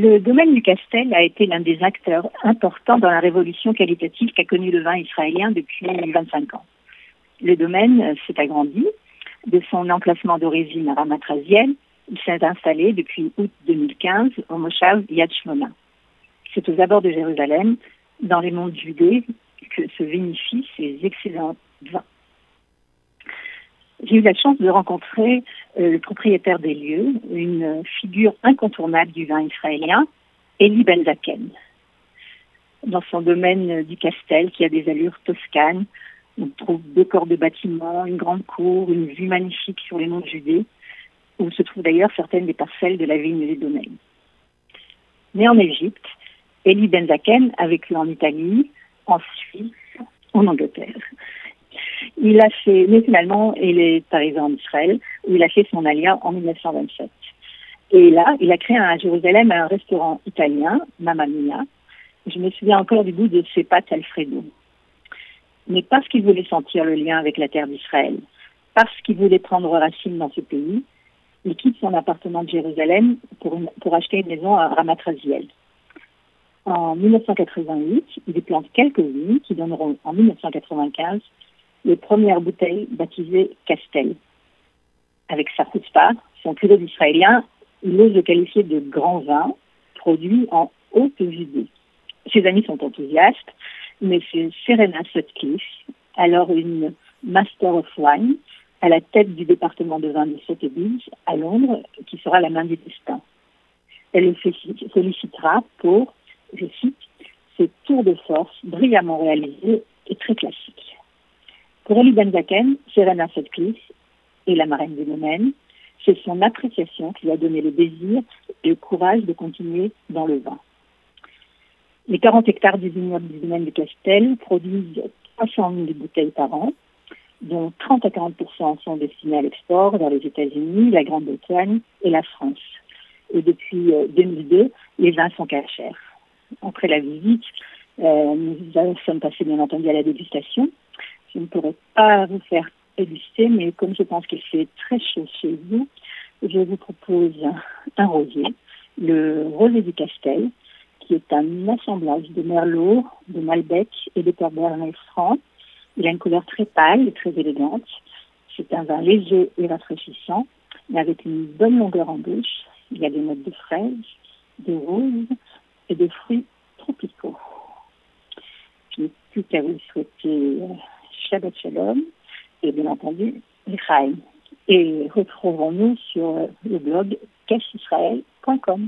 Le domaine du Castel a été l'un des acteurs importants dans la révolution qualitative qu'a connue le vin israélien depuis 25 ans. Le domaine s'est agrandi. De son emplacement d'origine à Ramatraziel, il s'est installé depuis août 2015 au Moshav Yad Shmona. C'est aux abords de Jérusalem, dans les monts Judée, que se vinifient ces excellents vins. J'ai eu la chance de rencontrer euh, le propriétaire des lieux, une figure incontournable du vin israélien, Eli Benzaken. Dans son domaine du Castel, qui a des allures toscanes, on trouve deux corps de bâtiments, une grande cour, une vue magnifique sur les monts de Judée, où se trouvent d'ailleurs certaines des parcelles de la vigne des domaines. Né en Égypte, Eli Benzaken a vécu en Italie, en Suisse, en Angleterre. Il a fait, mais finalement, il est arrivé en Israël, où il a fait son alia en 1927. Et là, il a créé à Jérusalem un restaurant italien, Mamma Mia. Je me souviens encore du goût de ses pâtes Alfredo. Mais parce qu'il voulait sentir le lien avec la terre d'Israël, parce qu'il voulait prendre racine dans ce pays, il quitte son appartement de Jérusalem pour, acheter une maison à Ramatraziel. En 1988, il plante quelques vignes qui donneront en 1995 les premières bouteilles baptisées Castel. Avec sa chutzpah, son culot d'israélien, il ose le qualifier de grand vin, produit en haute Judée. Ses amis sont enthousiastes, mais c'est Serena Sutcliffe, alors une Master of Wine, à la tête du département de vin de Sotheby's à Londres, qui sera la main du destin. Elle le félicitera pour, je cite, ses tours de force brillamment réalisés et très classiques. Pour Ali Benzaken, Serena Sutcliffe et la marraine du domaine, c'est son appréciation qui lui a donné le désir et le courage de continuer dans le vin. Les 40 hectares du vignoble du domaine de Castel produisent 300 000 bouteilles par an, dont 30 à 40% sont destinés à l'export vers les États-Unis, la Grande-Bretagne et la France. Et depuis 2002, euh, les vins sont cachers. Après la visite, euh, nous sommes passés bien entendu à la dégustation je ne pourrais pas vous faire déguster, mais comme je pense qu'il fait très chaud chez vous, je vous propose un rosier, le rosé du Castel, qui est un assemblage de merlot, de malbec et de cabernet franc. Il a une couleur très pâle et très élégante. C'est un vin léger et rafraîchissant, mais avec une bonne longueur en bouche. Il y a des notes de fraises, de roses et de fruits tropicaux. Je n'ai plus qu'à vous souhaiter euh, Shabbat Shalom et bien entendu Michael. Et retrouvons-nous sur le blog cachisraël.com.